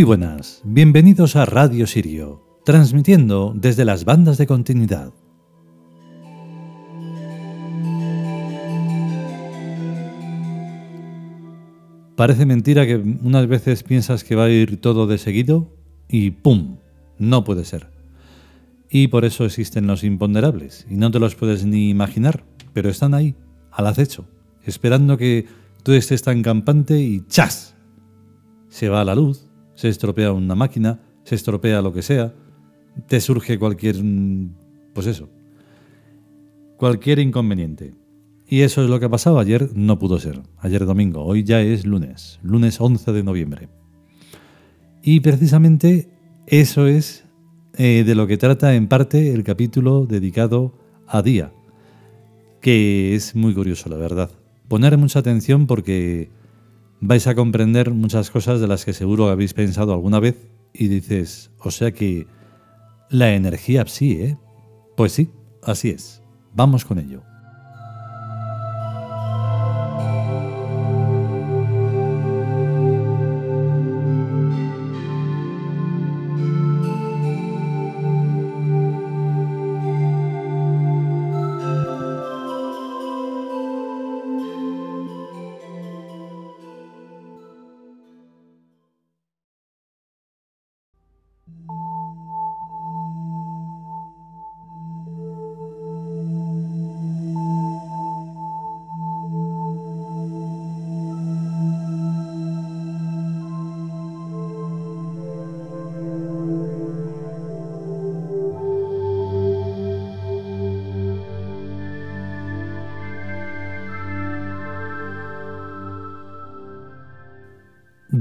Muy buenas, bienvenidos a Radio Sirio, transmitiendo desde las bandas de continuidad. Parece mentira que unas veces piensas que va a ir todo de seguido y ¡pum! No puede ser. Y por eso existen los imponderables, y no te los puedes ni imaginar, pero están ahí, al acecho, esperando que tú estés tan campante y ¡chas! Se va la luz, se estropea una máquina, se estropea lo que sea, te surge cualquier, pues eso, cualquier inconveniente. Y eso es lo que ha pasado ayer, no pudo ser, ayer domingo, hoy ya es lunes, lunes 11 de noviembre. Y precisamente eso es eh, de lo que trata en parte el capítulo dedicado a Día, que es muy curioso, la verdad. Poner mucha atención porque vais a comprender muchas cosas de las que seguro habéis pensado alguna vez y dices, o sea que la energía sí, ¿eh? Pues sí, así es. Vamos con ello.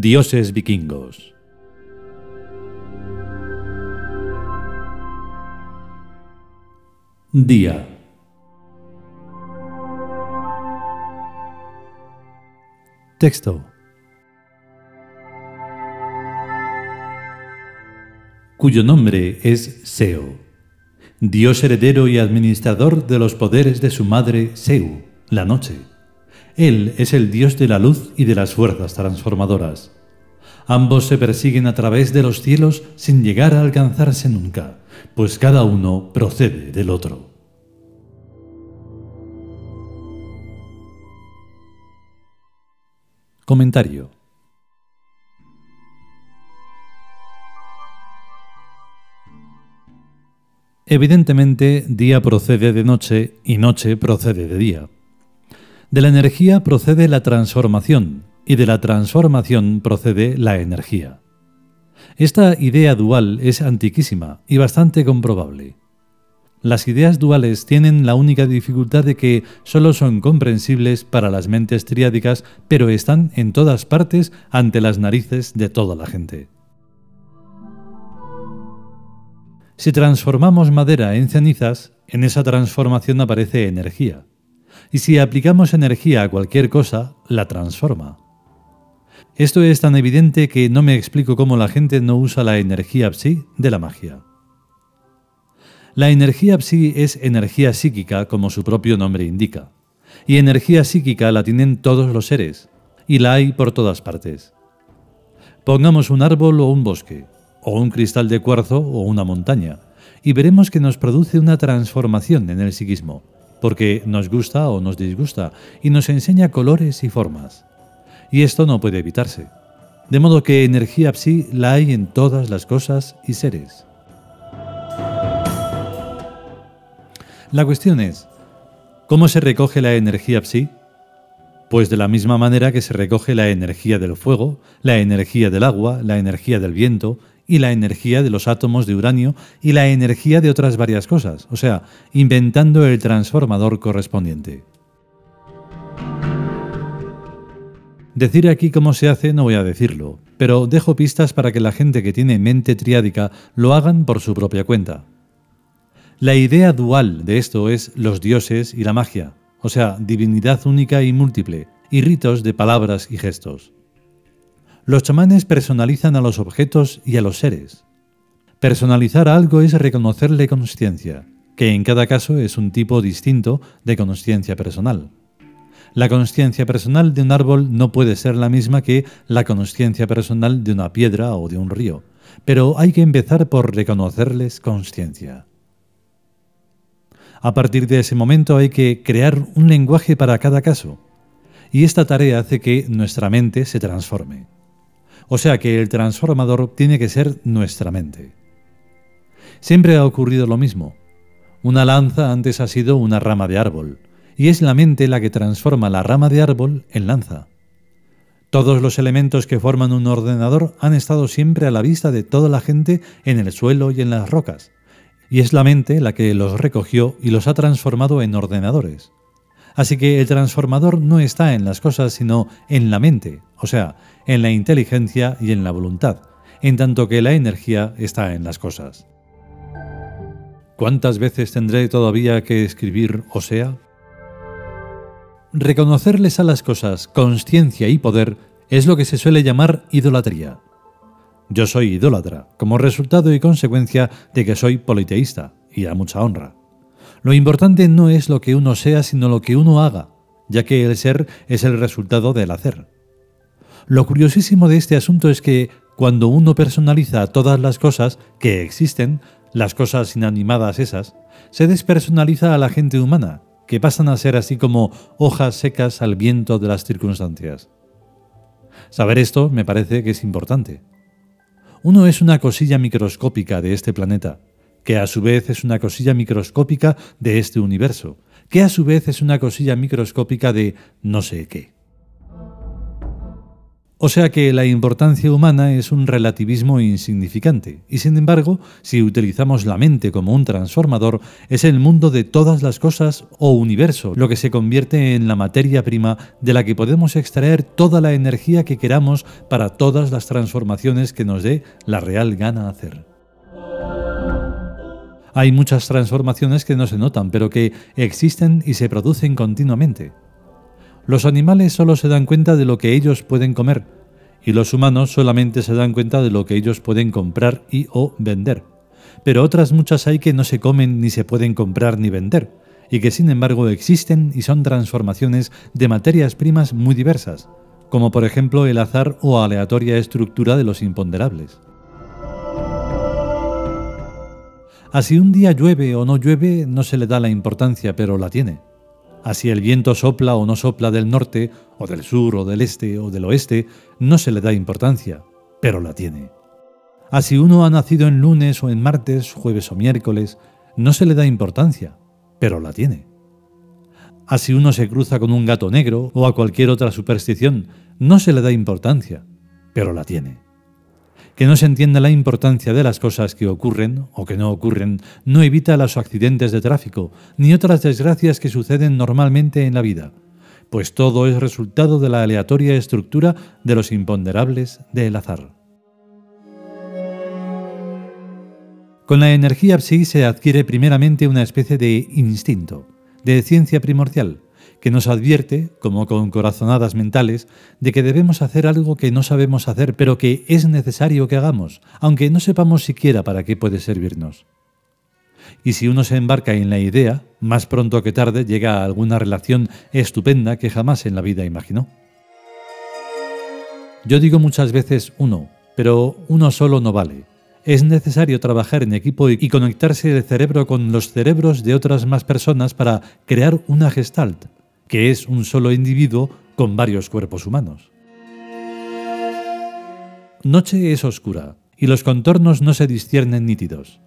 Dioses vikingos. Día. Texto. Cuyo nombre es Seo, dios heredero y administrador de los poderes de su madre Seu, la noche él es el Dios de la luz y de las fuerzas transformadoras. Ambos se persiguen a través de los cielos sin llegar a alcanzarse nunca, pues cada uno procede del otro. Comentario Evidentemente, día procede de noche y noche procede de día. De la energía procede la transformación y de la transformación procede la energía. Esta idea dual es antiquísima y bastante comprobable. Las ideas duales tienen la única dificultad de que solo son comprensibles para las mentes triádicas, pero están en todas partes ante las narices de toda la gente. Si transformamos madera en cenizas, en esa transformación aparece energía y si aplicamos energía a cualquier cosa, la transforma. Esto es tan evidente que no me explico cómo la gente no usa la energía psi de la magia. La energía psi es energía psíquica como su propio nombre indica, y energía psíquica la tienen todos los seres, y la hay por todas partes. Pongamos un árbol o un bosque, o un cristal de cuarzo o una montaña, y veremos que nos produce una transformación en el psiquismo, porque nos gusta o nos disgusta y nos enseña colores y formas. Y esto no puede evitarse. De modo que energía psi la hay en todas las cosas y seres. La cuestión es, ¿cómo se recoge la energía psi? Pues de la misma manera que se recoge la energía del fuego, la energía del agua, la energía del viento y la energía de los átomos de uranio y la energía de otras varias cosas, o sea, inventando el transformador correspondiente. Decir aquí cómo se hace no voy a decirlo, pero dejo pistas para que la gente que tiene mente triádica lo hagan por su propia cuenta. La idea dual de esto es los dioses y la magia, o sea, divinidad única y múltiple, y ritos de palabras y gestos. Los chamanes personalizan a los objetos y a los seres. Personalizar algo es reconocerle consciencia, que en cada caso es un tipo distinto de consciencia personal. La consciencia personal de un árbol no puede ser la misma que la consciencia personal de una piedra o de un río, pero hay que empezar por reconocerles consciencia. A partir de ese momento hay que crear un lenguaje para cada caso, y esta tarea hace que nuestra mente se transforme. O sea que el transformador tiene que ser nuestra mente. Siempre ha ocurrido lo mismo. Una lanza antes ha sido una rama de árbol, y es la mente la que transforma la rama de árbol en lanza. Todos los elementos que forman un ordenador han estado siempre a la vista de toda la gente en el suelo y en las rocas, y es la mente la que los recogió y los ha transformado en ordenadores. Así que el transformador no está en las cosas, sino en la mente, o sea, en la inteligencia y en la voluntad, en tanto que la energía está en las cosas. ¿Cuántas veces tendré todavía que escribir o sea? Reconocerles a las cosas conciencia y poder es lo que se suele llamar idolatría. Yo soy idólatra, como resultado y consecuencia de que soy politeísta, y a mucha honra. Lo importante no es lo que uno sea, sino lo que uno haga, ya que el ser es el resultado del hacer. Lo curiosísimo de este asunto es que cuando uno personaliza todas las cosas que existen, las cosas inanimadas esas, se despersonaliza a la gente humana, que pasan a ser así como hojas secas al viento de las circunstancias. Saber esto me parece que es importante. Uno es una cosilla microscópica de este planeta, que a su vez es una cosilla microscópica de este universo, que a su vez es una cosilla microscópica de no sé qué. O sea que la importancia humana es un relativismo insignificante, y sin embargo, si utilizamos la mente como un transformador, es el mundo de todas las cosas o universo lo que se convierte en la materia prima de la que podemos extraer toda la energía que queramos para todas las transformaciones que nos dé la real gana hacer. Hay muchas transformaciones que no se notan, pero que existen y se producen continuamente. Los animales solo se dan cuenta de lo que ellos pueden comer, y los humanos solamente se dan cuenta de lo que ellos pueden comprar y o vender. Pero otras muchas hay que no se comen ni se pueden comprar ni vender, y que sin embargo existen y son transformaciones de materias primas muy diversas, como por ejemplo el azar o aleatoria estructura de los imponderables. Así un día llueve o no llueve no se le da la importancia, pero la tiene. Así el viento sopla o no sopla del norte, o del sur, o del este, o del oeste, no se le da importancia, pero la tiene. Así uno ha nacido en lunes o en martes, jueves o miércoles, no se le da importancia, pero la tiene. Así uno se cruza con un gato negro o a cualquier otra superstición, no se le da importancia, pero la tiene. Que no se entienda la importancia de las cosas que ocurren o que no ocurren no evita los accidentes de tráfico ni otras desgracias que suceden normalmente en la vida, pues todo es resultado de la aleatoria estructura de los imponderables del azar. Con la energía psi se adquiere primeramente una especie de instinto, de ciencia primordial, que nos advierte, como con corazonadas mentales, de que debemos hacer algo que no sabemos hacer, pero que es necesario que hagamos, aunque no sepamos siquiera para qué puede servirnos. Y si uno se embarca en la idea, más pronto que tarde llega a alguna relación estupenda que jamás en la vida imaginó. Yo digo muchas veces uno, pero uno solo no vale. Es necesario trabajar en equipo y conectarse el cerebro con los cerebros de otras más personas para crear una gestalt, que es un solo individuo con varios cuerpos humanos. Noche es oscura y los contornos no se disciernen nítidos.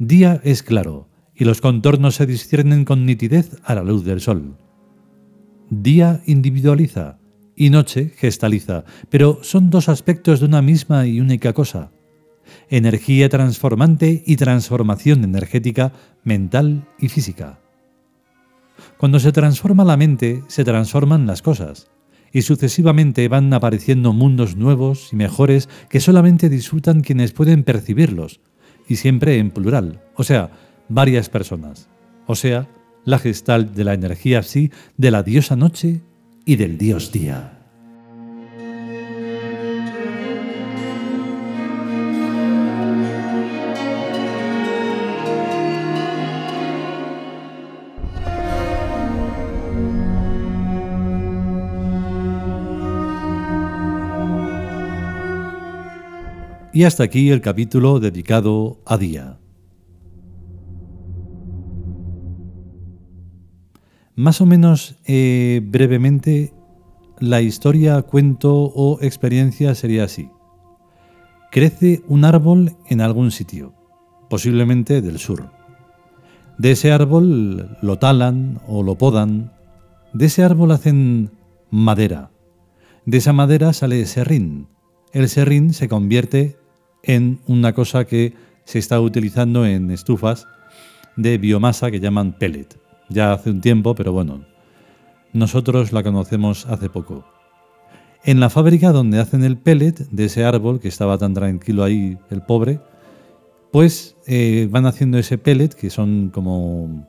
Día es claro y los contornos se disciernen con nitidez a la luz del sol. Día individualiza y noche gestaliza, pero son dos aspectos de una misma y única cosa. Energía transformante y transformación energética, mental y física. Cuando se transforma la mente, se transforman las cosas, y sucesivamente van apareciendo mundos nuevos y mejores que solamente disfrutan quienes pueden percibirlos, y siempre en plural, o sea, varias personas, o sea, la gestal de la energía sí de la diosa noche y del dios día. Y hasta aquí el capítulo dedicado a Día. Más o menos eh, brevemente, la historia, cuento o experiencia sería así. Crece un árbol en algún sitio, posiblemente del sur. De ese árbol lo talan o lo podan. De ese árbol hacen madera. De esa madera sale serrín. El serrín se convierte en una cosa que se está utilizando en estufas de biomasa que llaman pellet. Ya hace un tiempo, pero bueno, nosotros la conocemos hace poco. En la fábrica donde hacen el pellet de ese árbol que estaba tan tranquilo ahí el pobre, pues eh, van haciendo ese pellet que son como,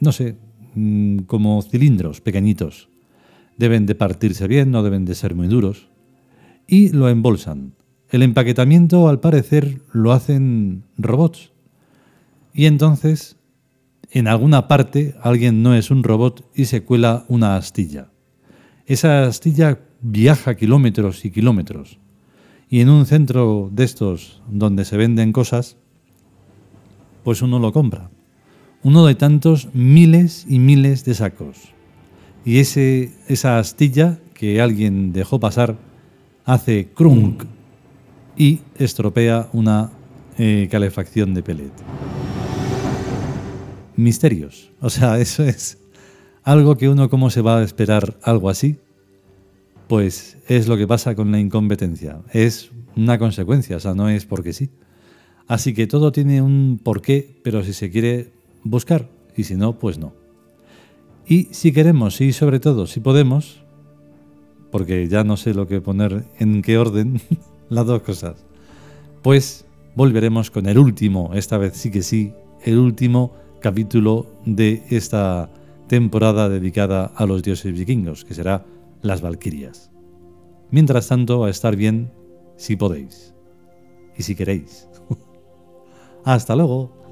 no sé, mm, como cilindros pequeñitos. Deben de partirse bien, no deben de ser muy duros. Y lo embolsan. El empaquetamiento, al parecer, lo hacen robots. Y entonces, en alguna parte, alguien no es un robot y se cuela una astilla. Esa astilla viaja kilómetros y kilómetros. Y en un centro de estos donde se venden cosas, pues uno lo compra. Uno de tantos miles y miles de sacos. Y ese, esa astilla que alguien dejó pasar hace crunk y estropea una eh, calefacción de pellet. Misterios. O sea, eso es algo que uno cómo se va a esperar algo así. Pues es lo que pasa con la incompetencia. Es una consecuencia, o sea, no es porque sí. Así que todo tiene un porqué, pero si se quiere buscar y si no, pues no. Y si queremos y sobre todo si podemos, porque ya no sé lo que poner en qué orden, las dos cosas, pues volveremos con el último, esta vez sí que sí, el último capítulo de esta temporada dedicada a los dioses vikingos, que será las Valquirias. Mientras tanto, a estar bien si podéis y si queréis. Hasta luego.